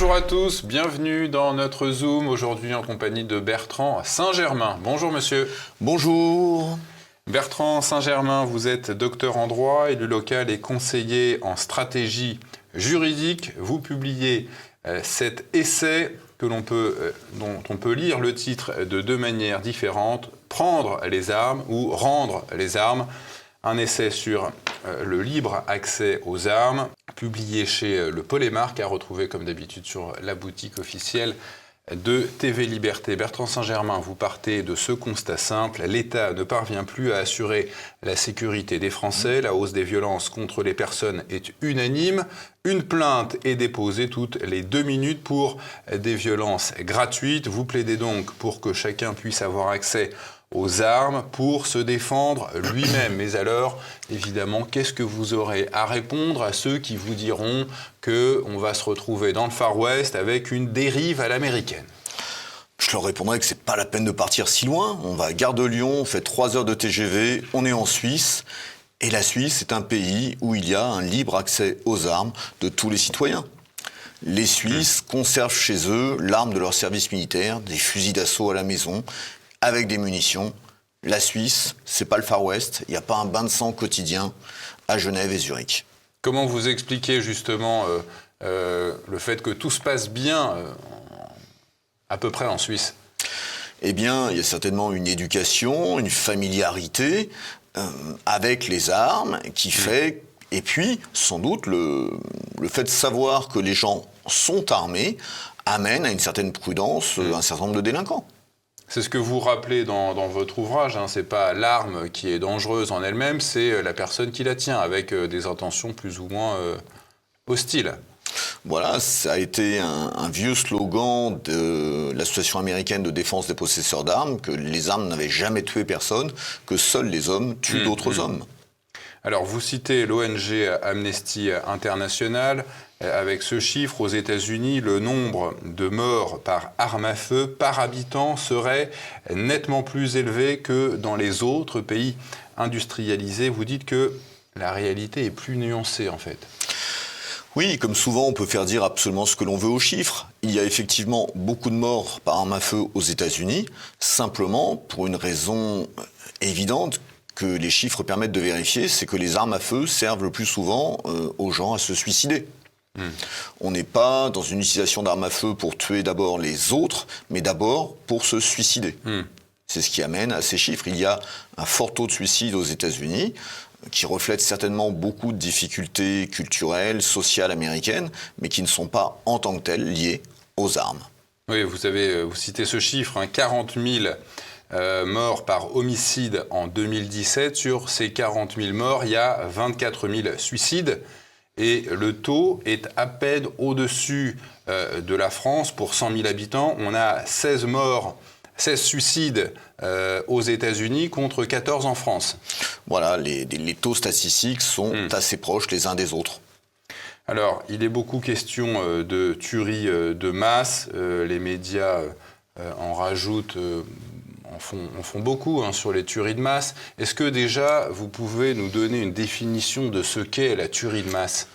Bonjour à tous, bienvenue dans notre Zoom aujourd'hui en compagnie de Bertrand Saint-Germain. Bonjour monsieur. Bonjour. Bertrand Saint-Germain, vous êtes docteur en droit, élu local et conseiller en stratégie juridique. Vous publiez euh, cet essai que l'on peut, euh, dont on peut lire le titre de deux manières différentes, Prendre les armes ou Rendre les armes. Un essai sur euh, le libre accès aux armes, publié chez Le Polémarque, à retrouver comme d'habitude sur la boutique officielle de TV Liberté. Bertrand Saint-Germain, vous partez de ce constat simple. L'État ne parvient plus à assurer la sécurité des Français. La hausse des violences contre les personnes est unanime. Une plainte est déposée toutes les deux minutes pour des violences gratuites. Vous plaidez donc pour que chacun puisse avoir accès aux armes pour se défendre lui-même. Mais alors, évidemment, qu'est-ce que vous aurez à répondre à ceux qui vous diront que on va se retrouver dans le Far West avec une dérive à l'américaine? Je leur répondrai que c'est pas la peine de partir si loin. On va à Gare de Lyon, on fait trois heures de TGV, on est en Suisse. Et la Suisse est un pays où il y a un libre accès aux armes de tous les citoyens. Les Suisses conservent chez eux l'arme de leur service militaire, des fusils d'assaut à la maison, avec des munitions. La Suisse, c'est pas le Far West, il n'y a pas un bain de sang quotidien à Genève et Zurich. Comment vous expliquez justement euh, euh, le fait que tout se passe bien euh, à peu près en Suisse? Eh bien, il y a certainement une éducation, une familiarité avec les armes qui mm. fait, et puis sans doute le, le fait de savoir que les gens sont armés amène à une certaine prudence mm. un certain nombre de délinquants. C'est ce que vous rappelez dans, votre ouvrage. Hein. C'est pas l'arme qui est dangereuse en elle-même, c'est euh, la personne qui la tient, avec euh, des intentions plus ou moins euh, hostiles. Voilà, ça a été un, vieux slogan de l'Association américaine de défense des possesseurs d'armes, que les armes n'avaient jamais tué personne, que seuls les hommes tuent mmh, d'autres mmh. hommes. Alors, vous citez l'ONG Amnesty International. Avec ce chiffre, aux États-Unis, le nombre de morts par arme à feu par habitant serait nettement plus élevé que dans les autres pays industrialisés. Vous dites que la réalité est plus nuancée en fait. Oui, comme souvent, on peut faire dire absolument ce que l'on veut aux chiffres. Il y a effectivement beaucoup de morts par arme à feu aux États-Unis, simplement pour une raison évidente que les chiffres permettent de vérifier, c'est que les armes à feu servent le plus souvent euh, aux gens à se suicider. Hmm. On n'est pas dans une utilisation d'armes à feu pour tuer d'abord les autres, mais d'abord pour se suicider. Hmm. C'est ce qui amène à ces chiffres. Il y a un fort taux de suicide aux États-Unis qui reflète certainement beaucoup de difficultés culturelles, sociales américaines, mais qui ne sont pas en tant que telles liées aux armes. Oui, vous avez euh, vous citez ce chiffre, hein, 40 000 euh, morts par homicide en 2017. Sur ces 40 000 morts, il y a 24 000 suicides. Et le taux est à peine au-dessus euh, de la France. Pour 100 000 habitants, on a 16 morts 16 suicides euh, aux États-Unis contre 14 en France. Voilà, les, taux statistiques sont hmm. assez proches les uns des autres. Alors, il est beaucoup question de tueries de masse. les médias en rajoutent en font, beaucoup hein, sur les tueries de masse. Est-ce que déjà, vous pouvez nous donner une définition de ce qu'est la tuerie de masse?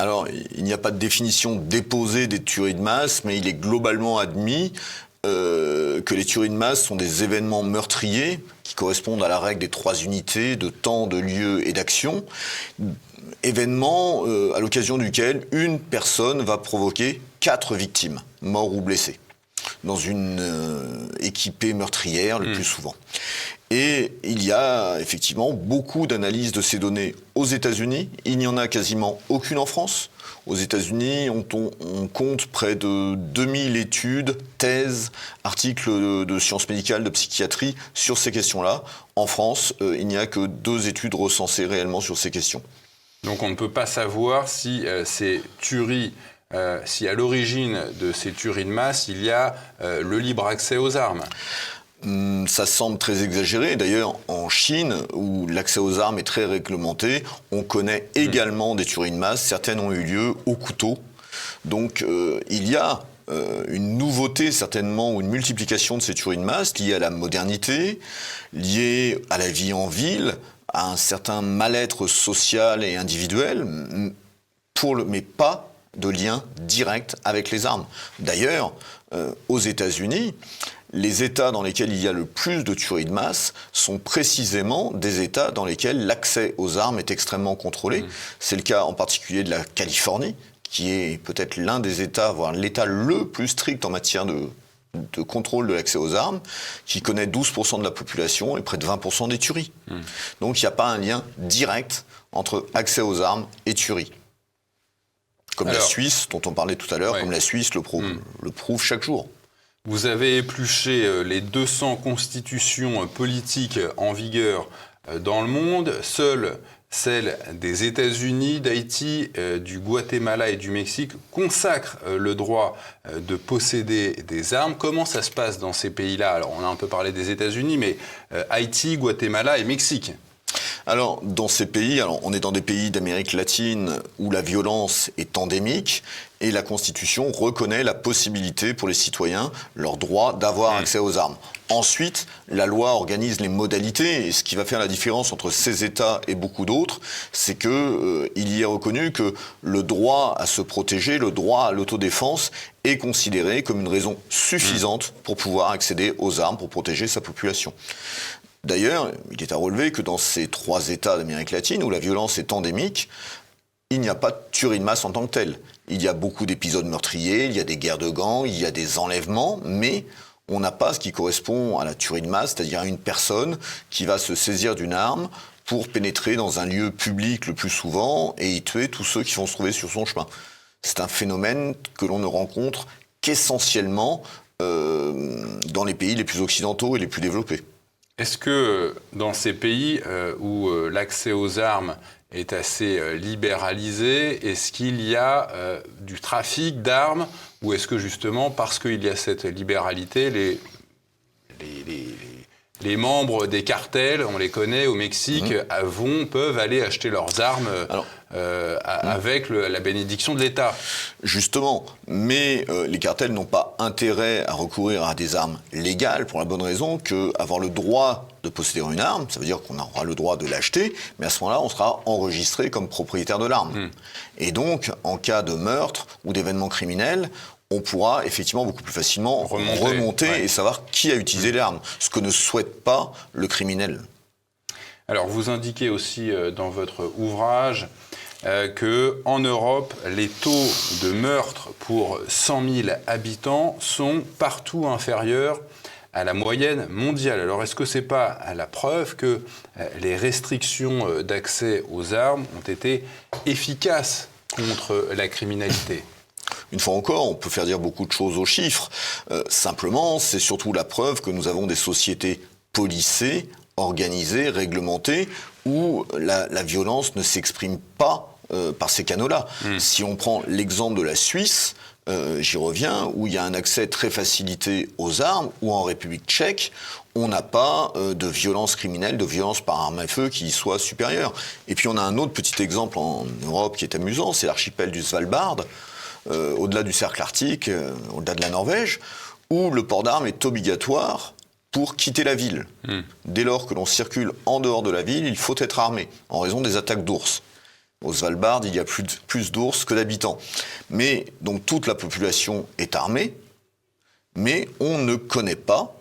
Alors, il n'y a pas de définition déposée des tueries de masse, mais il est globalement admis euh, que les tueries de masse sont des événements meurtriers qui correspondent à la règle des trois unités de temps, de lieu et d'action. Événements euh, à l'occasion duquel une personne va provoquer quatre victimes, morts ou blessées dans une euh, équipée meurtrière le hmm. plus souvent. Et il y a effectivement beaucoup d'analyses de ces données aux États-Unis. Il n'y en a quasiment aucune en France. Aux États-Unis, on, compte près de 2000 études, thèses, articles de, sciences médicales, de psychiatrie sur ces questions-là. En France, euh, il n'y a que deux études recensées réellement sur ces questions. Donc on ne peut pas savoir si euh, ces tueries euh, si à l'origine de ces tueries de masse, il y a euh, le libre accès aux armes. Hmm, ça semble très exagéré. D'ailleurs, en Chine, où l'accès aux armes est très réglementé, on connaît hmm. également des tueries de masse. Certaines ont eu lieu au couteau. Donc, euh, il y a une nouveauté certainement ou une multiplication de ces tueries de masse liées à la modernité, liées à la vie en ville, à un certain mal-être social et individuel, pour le, mais pas de lien direct avec les armes. D'ailleurs, euh, aux États-Unis, les États dans lesquels il y a le plus de tueries de masse sont précisément des États dans lesquels l'accès aux armes est extrêmement contrôlé. Mmh. C'est le cas en particulier de la Californie, qui est peut-être l'un des États, voire l'État le plus strict en matière de, contrôle de l'accès aux armes, qui connaît 12% de la population et près de 20% des tueries. Mmh. Donc il n'y a pas un lien direct entre accès aux armes et tueries. Comme la Suisse, dont on parlait tout à l'heure, comme la Suisse le prouve, hmm. le prouve chaque jour. Vous avez épluché euh, les 200 constitutions euh, politiques en vigueur euh, dans le monde. Seule celle des États-Unis, d'Haïti, du Guatemala et du Mexique consacre le droit de posséder des armes. Comment ça se passe dans ces pays-là? Alors, on a un peu parlé des États-Unis, mais Haïti, Guatemala et Mexique. Alors, dans ces pays, alors on est dans des pays d'Amérique latine où la violence est endémique et la Constitution reconnaît la possibilité pour les citoyens, leur droit d'avoir mm. accès aux armes. Ensuite, la loi organise les modalités et ce qui va faire la différence entre ces États et beaucoup d'autres, c'est que euh, il y est reconnu que le droit à se protéger, le droit à l'autodéfense est considéré comme une raison suffisante mm. pour pouvoir accéder aux armes pour protéger sa population. D'ailleurs, il est à relever que dans ces trois États d'Amérique latine où la violence est endémique, il n'y a pas de tuerie de masse en tant que telle. Il y a beaucoup d'épisodes meurtriers, il y a des guerres de gangs, il y a des enlèvements, mais on n'a pas ce qui correspond à la tuerie de masse, c'est-à-dire une personne qui va se saisir d'une arme pour pénétrer dans un lieu public le plus souvent et y tuer tous ceux qui vont se trouver sur son chemin. C'est un phénomène que l'on ne rencontre qu'essentiellement euh, dans les pays les plus occidentaux et les plus développés. Est-ce que dans ces pays euh, où euh, l'accès aux armes est assez euh, libéralisé, est-ce qu'il y a du trafic d'armes ou est-ce que justement parce qu'il y a cette libéralité, les, les, membres des cartels, on les connaît au Mexique, mmh. vont, peuvent aller acheter leurs armes euh, mmh. avec la bénédiction de l'État. Justement, mais euh, les cartels n'ont pas intérêt à recourir à des armes légales pour la bonne raison qu'avoir le droit de posséder une arme, ça veut dire qu'on aura le droit de l'acheter, mais à ce moment-là, on sera enregistré comme propriétaire de l'arme. Mmh. Et donc, en cas de meurtre ou d'événement criminel, on pourra effectivement beaucoup plus facilement remonter, et savoir qui a utilisé l'arme, ce que ne souhaite pas le criminel. Alors, vous indiquez aussi euh, dans votre ouvrage euh, que en Europe, les taux de meurtre pour 100 000 habitants sont partout inférieurs à la moyenne mondiale. Alors est-ce que c'est pas la preuve que euh, les restrictions d'accès aux armes ont été efficaces contre la criminalité? Une fois encore, on peut faire dire beaucoup de choses aux chiffres. simplement, c'est surtout la preuve que nous avons des sociétés policées, organisées, réglementées, où la, violence ne s'exprime pas euh, par ces canaux-là. Hmm. Si on prend l'exemple de la Suisse, euh, j'y reviens, où il y a un accès très facilité aux armes, ou en République tchèque, on n'a pas euh, de violence criminelle, de violence par arme à feu qui soit supérieure. Et puis on a un autre petit exemple en Europe qui est amusant, c'est l'archipel du Svalbard, au-delà du cercle arctique, au-delà de la Norvège, où le port d'armes est obligatoire pour quitter la ville. Hmm. Dès lors que l'on circule en dehors de la ville, il faut être armé, en raison des attaques d'ours. Au Svalbard, il y a plus, plus d'ours que d'habitants. Mais donc toute la population est armée, mais on ne connaît pas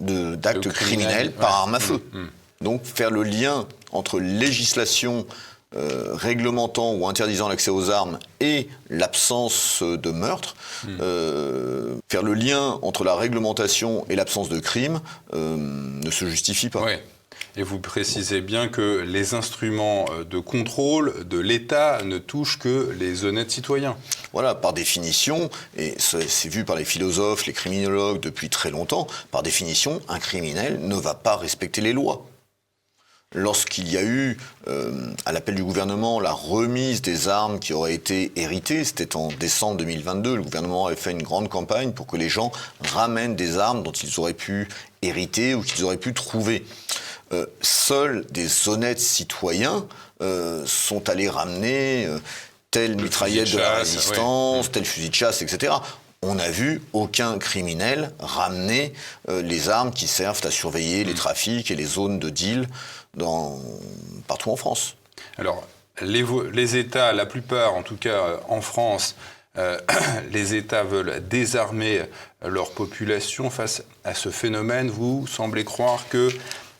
d'actes criminels par arme à feu. Hmm, hmm. Donc faire le lien entre législation euh, réglementant ou interdisant l'accès aux armes et l'absence de meurtre, hmm. euh, faire le lien entre la réglementation et l'absence de crime euh, ne se justifie pas. Et vous précisez bien que les instruments de contrôle de l'État ne touchent que les honnêtes citoyens. Voilà, par définition, et c'est vu par les philosophes, les criminologues depuis très longtemps, par définition, un criminel ne va pas respecter les lois lorsqu'il y a eu, euh, à l'appel du gouvernement, la remise des armes qui auraient été héritées, c'était en décembre 2022, le gouvernement avait fait une grande campagne pour que les gens ramènent des armes dont ils auraient pu hériter ou qu'ils auraient pu trouver. Euh, seuls des honnêtes citoyens euh, sont allés ramener telle mitraillette de, la résistance, tel fusil de chasse, etc on n'a vu aucun criminel ramener les armes qui servent à surveiller les mm. trafics et les zones de deal dans, partout en France. Alors, les, États, la plupart, en tout cas en France, les États veulent désarmer leur population face à ce phénomène. Vous semblez croire que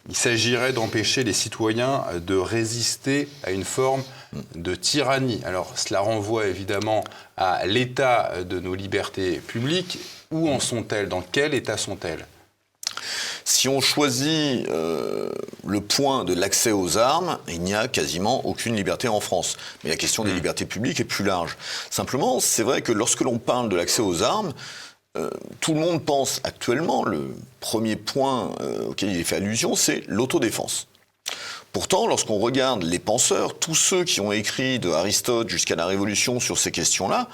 il s'agirait d'empêcher les citoyens de résister à une forme de tyrannie. Alors cela renvoie évidemment à l'état de nos libertés publiques. Où en sont-elles? Dans quel état sont-elles? Si on choisit euh, le point de l'accès aux armes, il n'y a quasiment aucune liberté en France. Mais la question des hmm. libertés publiques est plus large. Simplement, c'est vrai que lorsque l'on parle de l'accès aux armes, euh, tout le monde pense actuellement, le premier point euh, auquel il est fait allusion, c'est l'autodéfense. Pourtant, lorsqu'on regarde les penseurs, tous ceux qui ont écrit de Aristote jusqu'à la Révolution sur ces questions-là,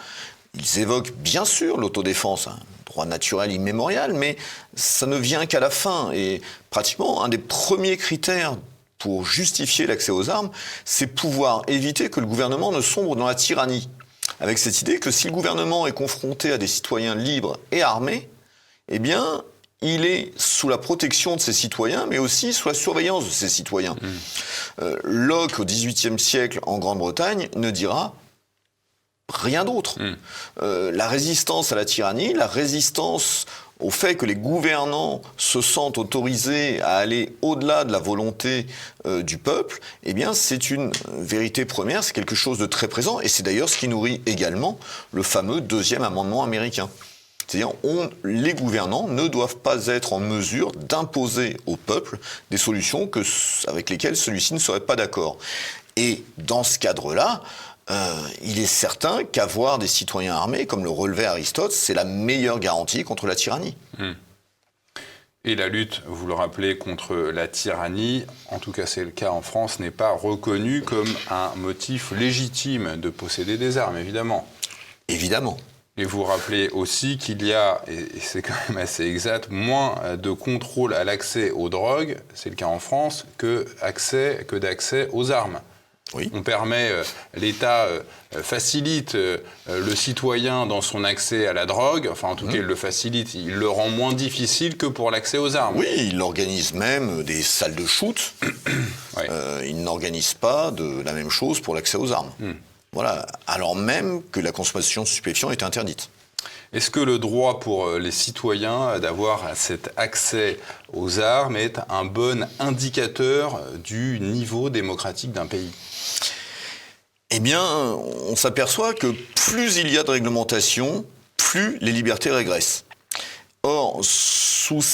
ils évoquent bien sûr l'autodéfense, un droit naturel immémorial, mais ça ne vient qu'à la fin. Et pratiquement, un des premiers critères pour justifier l'accès aux armes, c'est pouvoir éviter que le gouvernement ne sombre dans la tyrannie avec cette idée que si le gouvernement est confronté à des citoyens libres et armés, eh bien, il est sous la protection de ses citoyens, mais aussi sous la surveillance de ses citoyens. Mmh. Euh, Locke, au XVIIIe siècle, en Grande-Bretagne, ne dira rien d'autre. Mmh. Euh, la résistance à la tyrannie, la résistance au fait que les gouvernants se sentent autorisés à aller au-delà de la volonté euh, du peuple, eh bien, c'est une vérité première, c'est quelque chose de très présent, et c'est d'ailleurs ce qui nourrit également le fameux deuxième amendement américain. C'est-à-dire, les gouvernants ne doivent pas être en mesure d'imposer au peuple des solutions que, avec lesquelles celui-ci ne serait pas d'accord. Et dans ce cadre-là, euh, il est certain qu'avoir des citoyens armés, comme le relevait Aristote, c'est la meilleure garantie contre la tyrannie. Hmm. Et la lutte, vous le rappelez, contre la tyrannie, en tout cas c'est le cas en France, n'est pas reconnue comme un motif légitime de posséder des armes, évidemment. Évidemment. Et vous rappelez aussi qu'il y a, et c'est quand même assez exact, moins de contrôle à l'accès aux drogues, c'est le cas en France, que, accès, que d'accès aux armes. On permet, euh, l'État euh, facilite euh, le citoyen dans son accès à la drogue, enfin en tout cas mmh. il le facilite, il le rend moins difficile que pour l'accès aux armes. Oui, il organise même des salles de shoot. il n'organise pas de la même chose pour l'accès aux armes. Mmh. Voilà, alors même que la consommation de stupéfiants est interdite. Est-ce que le droit pour les citoyens d'avoir cet accès aux armes est un bon indicateur du niveau démocratique d'un pays? Eh bien, on s'aperçoit que plus il y a de réglementation, plus les libertés régressent. Or, sous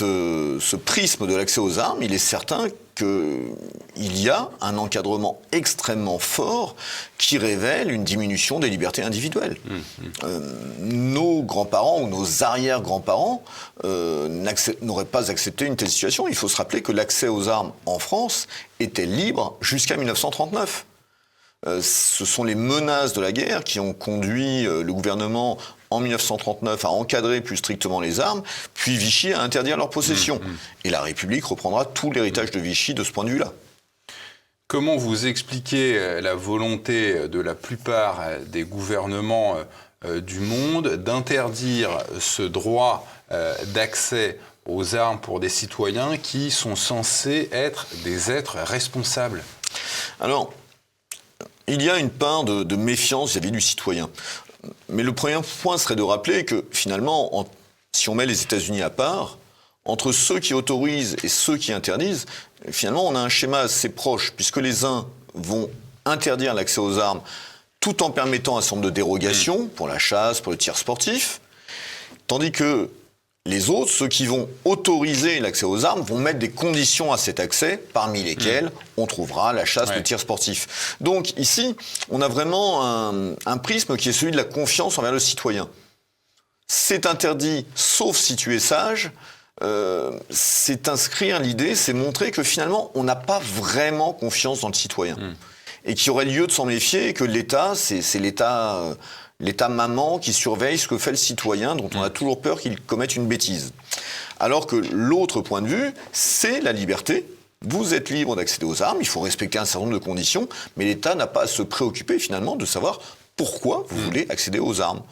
euh, ce prisme de l'accès aux armes, il est certain qu'il y a un encadrement extrêmement fort qui révèle une diminution des libertés individuelles. Mmh, mmh. Euh, nos grands-parents ou nos arrière-grands-parents euh, n'auraient pas accepté une telle situation. Il faut se rappeler que l'accès aux armes en France était libre jusqu'à 1939. Euh, ce sont les menaces de la guerre qui ont conduit le gouvernement en 1939 à encadrer plus strictement les armes, puis Vichy à interdire leur possession. Mmh, mmh. Et la République reprendra tout l'héritage de Vichy de ce point de vue-là. Comment vous expliquez euh, la volonté de la plupart des gouvernements du monde d'interdire ce droit d'accès aux armes pour des citoyens qui sont censés être des êtres responsables? Alors, il y a une part de, méfiance vis-à-vis du citoyen. Mais le premier point serait de rappeler que finalement, si on met les États-Unis à part, entre ceux qui autorisent et ceux qui interdisent, finalement, on a un schéma assez proche, puisque les uns vont interdire l'accès aux armes tout en permettant un certain nombre de dérogations pour la chasse, pour le tir sportif, tandis que les autres, ceux qui vont autoriser l'accès aux armes, vont mettre des conditions à cet accès, parmi lesquelles hmm. on trouvera la chasse, le tir sportif. Donc ici, on a vraiment un, prisme qui est celui de la confiance envers le citoyen. C'est interdit, sauf si tu es sage. Euh, c'est inscrire l'idée, c'est montrer que finalement, on n'a pas vraiment confiance dans le citoyen. Hmm. Et qu'il y aurait lieu de s'en méfier, que l'État, c'est l'État euh, l'État maman qui surveille ce que fait le citoyen dont on a toujours peur qu'il commette une bêtise. Alors que l'autre point de vue, c'est la liberté. Vous êtes libre d'accéder aux armes, il faut respecter un certain nombre de conditions, mais l'État n'a pas à se préoccuper finalement de savoir pourquoi vous mm. voulez accéder aux armes.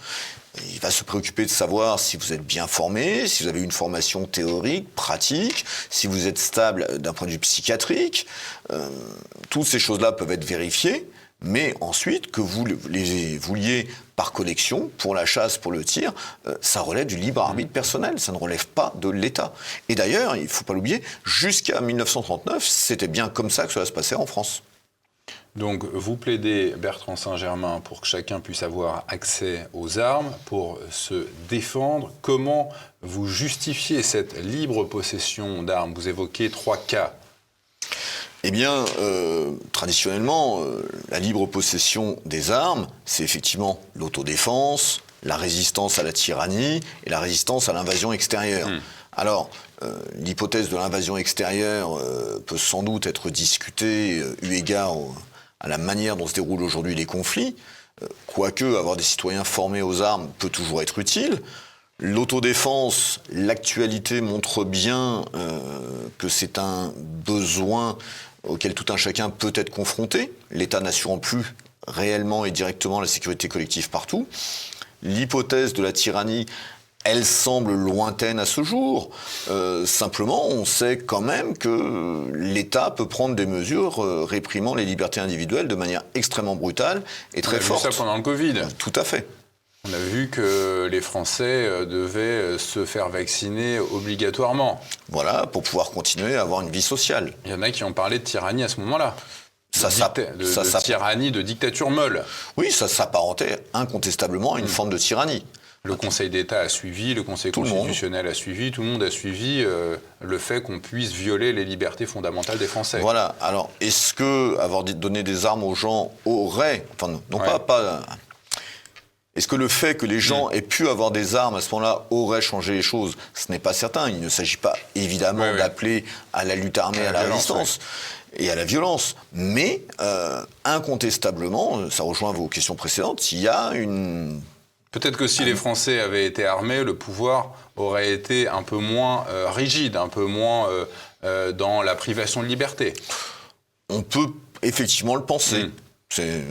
Il va se préoccuper de savoir si vous êtes bien formé, si vous avez une formation théorique, pratique, si vous êtes stable d'un point de vue psychiatrique. Euh, toutes ces choses-là peuvent être vérifiées, mais ensuite que vous les vouliez par collection, pour la chasse, pour le tir, euh, ça relève du libre arbitre personnel, ça ne relève pas de l'État. Et d'ailleurs, il ne faut pas l'oublier, jusqu'à 1939, c'était bien comme ça que cela se passait en France. Donc vous plaidez, Bertrand Saint-Germain, pour que chacun puisse avoir accès aux armes, pour se défendre. Comment vous justifiez cette libre possession d'armes? Vous évoquez trois cas. Eh bien, euh, traditionnellement, euh, la libre possession des armes, c'est effectivement l'autodéfense, la résistance à la tyrannie et la résistance à l'invasion extérieure. Hmm. Alors, euh, l'hypothèse de l'invasion extérieure peut sans doute être discutée eu égard à la manière dont se déroulent aujourd'hui les conflits. Quoique avoir des citoyens formés aux armes peut toujours être utile. L'autodéfense, l'actualité montre bien que c'est un besoin auquel tout un chacun peut être confronté, l'État n'assurant plus réellement et directement la sécurité collective partout. L'hypothèse de la tyrannie, elle semble lointaine à ce jour. Euh, simplement, on sait quand même que l'État peut prendre des mesures euh, réprimant les libertés individuelles de manière extrêmement brutale et très forte. On a vu ça pendant le Covid. Tout à fait. On a vu que les Français euh, devaient euh, se faire vacciner obligatoirement. Voilà, pour pouvoir continuer à avoir une vie sociale. Il y en a qui ont parlé de tyrannie à ce moment-là. Ça, de, ça, de tyrannie, de dictature molle. Oui, ça s'apparentait incontestablement à une hmm. forme de tyrannie. Le Conseil d'État a suivi, le Conseil constitutionnel a suivi, tout le monde a suivi euh, le fait qu'on puisse violer les libertés fondamentales des Français. Voilà. Alors, est-ce que avoir donné des armes aux gens aurait, enfin non, pas, pas est-ce que le fait que les gens mm. aient pu avoir des armes à ce moment-là aurait changé les choses? Ce n'est pas certain. Il ne s'agit pas évidemment d'appeler à la lutte armée, à la, résistance et à la violence. Mais euh, incontestablement, ça rejoint vos questions précédentes, il y a une... Peut-être que si les Français avaient été armés, le pouvoir aurait été un peu moins euh, rigide, un peu moins euh, dans la privation de liberté. On peut effectivement le penser. Mm.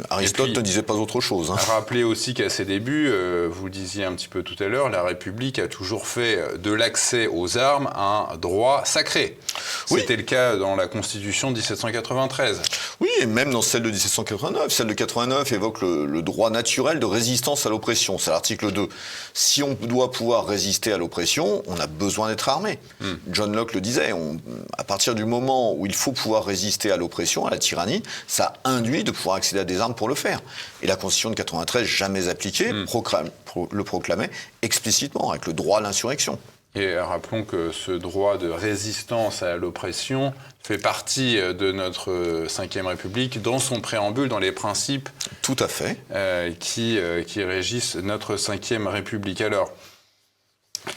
Aristote ne disait pas autre chose. Hein. Rappelez aussi qu'à ses débuts, euh, vous le disiez un petit peu tout à l'heure, la République a toujours fait de l'accès aux armes un droit sacré. C'était le cas dans la Constitution de 1793. Oui, et même dans celle de 1789. Celle de 89 évoque le, droit naturel de résistance à l'oppression. C'est l'article 2. Si on doit pouvoir résister à l'oppression, on a besoin d'être armé. Hmm. John Locke le disait. à partir du moment où il faut pouvoir résister à l'oppression, à la tyrannie, ça induit de pouvoir accéder il a des armes pour le faire. Et la Constitution de 93, jamais appliquée, hmm. le proclamait explicitement, avec le droit à l'insurrection. Et rappelons que ce droit de résistance à l'oppression fait partie de notre Ve République dans son préambule, dans les principes Tout à fait. Euh, qui, euh, qui régissent notre Ve République. Alors,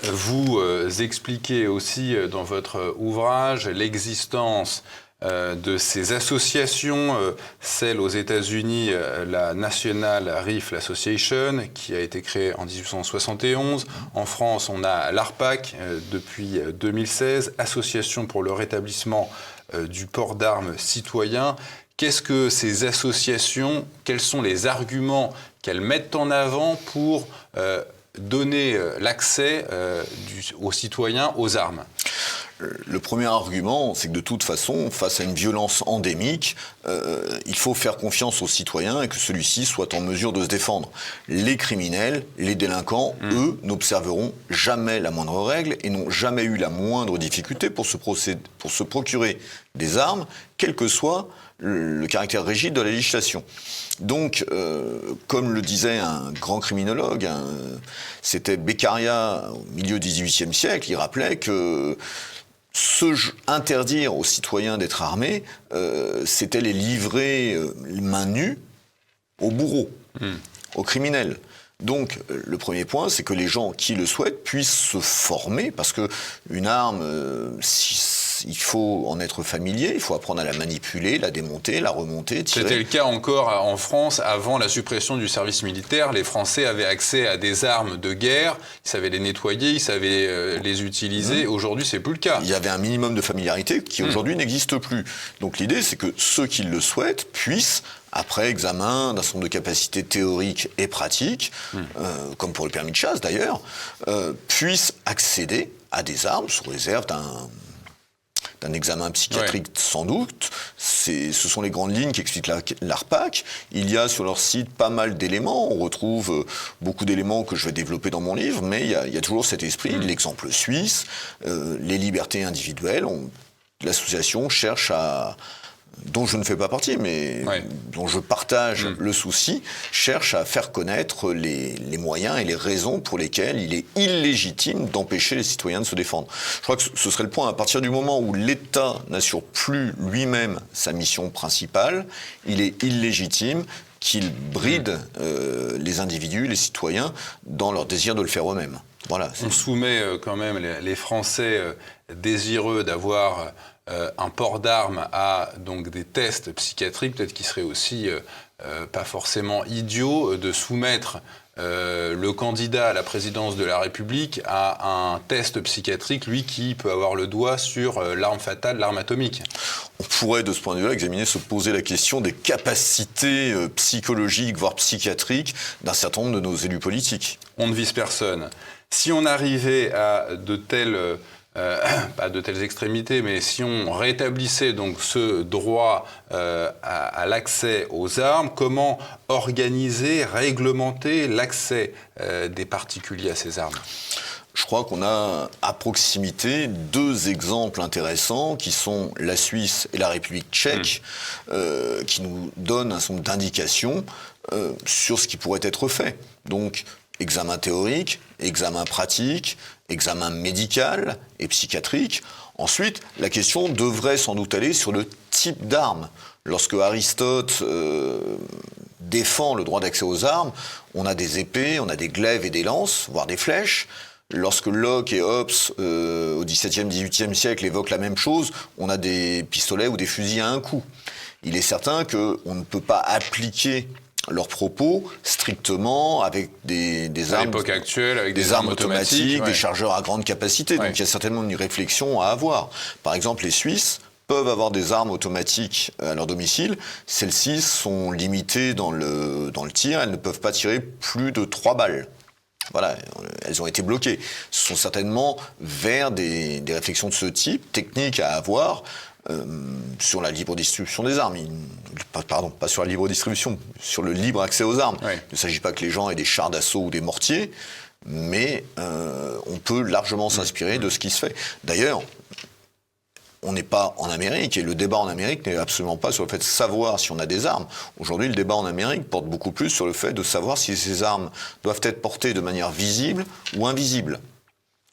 vous euh, expliquez aussi dans votre ouvrage l'existence euh, de ces associations, euh, celle aux États-Unis, euh, la National Rifle Association, qui a été créée en 1871. En France, on a l'ARPAC depuis 2016, Association pour le rétablissement du port d'armes citoyen. Qu'est-ce que ces associations, quels sont les arguments qu'elles mettent en avant pour donner l'accès aux citoyens aux armes? Le premier argument, c'est que de toute façon, face à une violence endémique, euh, il faut faire confiance aux citoyens et que celui-ci soit en mesure de se défendre. Les criminels, les délinquants, mm. eux, n'observeront jamais la moindre règle et n'ont jamais eu la moindre difficulté pour se, pour se procurer des armes, quel que soit le, caractère rigide de la législation. Donc, euh, comme le disait un grand criminologue, c'était Beccaria au milieu du XVIIIe siècle, il rappelait que se interdire aux citoyens d'être armés, euh, c'était les livrer euh, main nue aux bourreaux, hmm. aux criminels. Donc, euh, le premier point, c'est que les gens qui le souhaitent puissent se former, parce que une arme, si il faut en être familier, il faut apprendre à la manipuler, la démonter, la remonter, tirer. C'était le cas encore en France avant la suppression du service militaire. Les Français avaient accès à des armes de guerre, ils savaient les nettoyer, ils savaient euh, les utiliser. Mmh. Aujourd'hui, c'est plus le cas. Il y avait un minimum de familiarité qui mmh. aujourd'hui n'existe plus. Donc l'idée, c'est que ceux qui le souhaitent puissent après examen d'un certain nombre de capacités théoriques et pratiques, mmh. euh, comme pour le permis de chasse d'ailleurs, euh, puissent accéder à des armes sous réserve d'un d'un examen psychiatrique sans doute. Ce sont les grandes lignes qui expliquent l'ARPAC. Il y a sur leur site pas mal d'éléments. On retrouve euh, beaucoup d'éléments que je vais développer dans mon livre, mais il y a, toujours cet esprit, mmh. l'exemple suisse, euh, les libertés individuelles. L'association cherche à, dont je ne fais pas partie, mais dont je partage mm. le souci, cherche à faire connaître les, moyens et les raisons pour lesquelles il est illégitime d'empêcher les citoyens de se défendre. Je crois que ce serait le point, à partir du moment où l'État n'assure plus lui-même sa mission principale, il est illégitime qu'il bride mm. euh, les individus, les citoyens, dans leur désir de le faire eux-mêmes. Voilà, On soumet euh, quand même les, Français euh, désireux d'avoir euh, un port d'armes à donc des tests psychiatriques, peut-être qu'il serait aussi euh, euh, pas forcément idiot de soumettre le candidat à la présidence de la République à un test psychiatrique, lui qui peut avoir le doigt sur l'arme fatale, l'arme atomique. On pourrait de ce point de vue examiner, se poser la question des capacités psychologiques, voire psychiatriques, d'un certain nombre de nos élus politiques. On ne vise personne. Si on arrivait à de telles euh, pas de telles extrémités, mais si on rétablissait donc ce droit euh, à, l'accès aux armes, comment organiser, réglementer l'accès euh, des particuliers à ces armes? Je crois qu'on a à proximité deux exemples intéressants qui sont la Suisse et la République tchèque, mmh. qui nous donnent un certain nombre d'indications sur ce qui pourrait être fait. Donc, examen théorique, examen pratique, examen médical et psychiatrique. Ensuite, la question devrait sans doute aller sur le type d'arme. Lorsque Aristote euh, défend le droit d'accès aux armes, on a des épées, on a des glaives et des lances, voire des flèches. Lorsque Locke et Hobbes, euh, au XVIIe, XVIIIe siècle, évoquent la même chose, on a des pistolets ou des fusils à un coup. Il est certain qu'on ne peut pas appliquer leurs propos strictement avec des, des armes, actuelle, avec des, armes, automatiques, des chargeurs à grande capacité. Donc il y a certainement une réflexion à avoir. Par exemple, les Suisses peuvent avoir des armes automatiques à leur domicile. Celles-ci sont limitées dans le, dans le tir. Elles ne peuvent pas tirer plus de trois balles. Voilà, elles ont été bloquées. Ce sont certainement vers des, des réflexions de ce type, techniques à avoir, euh, sur la libre distribution des armes. pardon, pas sur la libre distribution, sur le libre accès aux armes. Il ne s'agit pas que les gens aient des chars d'assaut ou des mortiers, mais euh, on peut largement s'inspirer de ce qui se fait. D'ailleurs, on n'est pas en Amérique, et le débat en Amérique n'est absolument pas sur le fait de savoir si on a des armes. Aujourd'hui, le débat en Amérique porte beaucoup plus sur le fait de savoir si ces armes doivent être portées de manière visible ou invisible.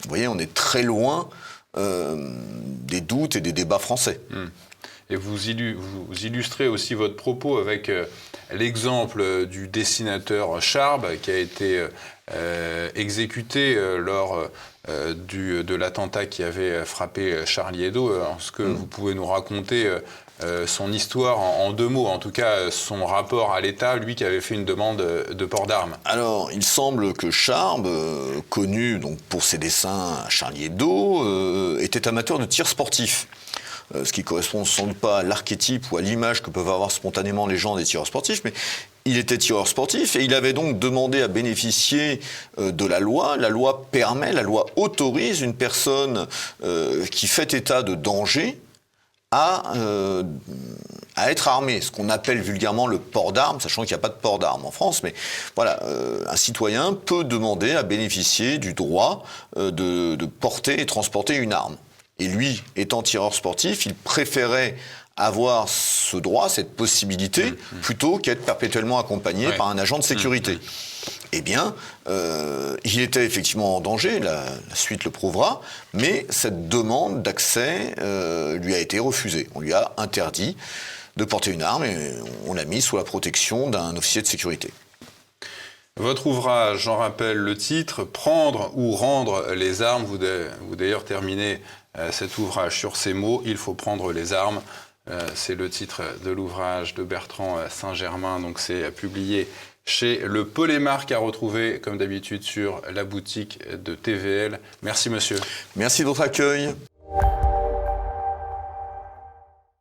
Vous voyez, on est très loin des doutes et des débats français. Hmm. Et vous, illustrez aussi votre propos avec euh, l'exemple du dessinateur Charb qui a été euh, exécuté lors de l'attentat qui avait frappé Charlie Hebdo. Est-ce que hmm. vous pouvez nous raconter euh, son histoire en, deux mots, en tout cas son rapport à l'État, lui qui avait fait une demande de port d'armes. Alors, il semble que Charb, euh, connu donc pour ses dessins à Charlie Hebdo, euh, était amateur de tir sportif. ce qui correspond sans doute pas à l'archétype ou à l'image que peuvent avoir spontanément les gens des tireurs sportifs, mais il était tireur sportif et il avait donc demandé à bénéficier de la loi. La loi permet, la loi autorise une personne qui fait état de danger à, euh, à être armé, ce qu'on appelle vulgairement le port d'armes, sachant qu'il n'y a pas de port d'armes en France, mais voilà, euh, un citoyen peut demander à bénéficier du droit euh, de, de, porter et transporter une arme. Et lui, étant tireur sportif, il préférait avoir ce droit, cette possibilité, mmh, mmh. plutôt qu'être perpétuellement accompagné par un agent de sécurité. Mmh, eh bien, euh, il était effectivement en danger, la, suite le prouvera, mais cette demande d'accès euh, lui a été refusée. On lui a interdit de porter une arme et on l'a mis sous la protection d'un officier de sécurité. Votre ouvrage, j'en rappelle le titre, Prendre ou rendre les armes. Vous, d'ailleurs terminez euh, cet ouvrage sur ces mots, Il faut prendre les armes. C'est le titre de l'ouvrage de Bertrand Saint-Germain, donc c'est publié chez le Polémarque à retrouver comme d'habitude sur la boutique de TVL. Merci monsieur. Merci de votre accueil.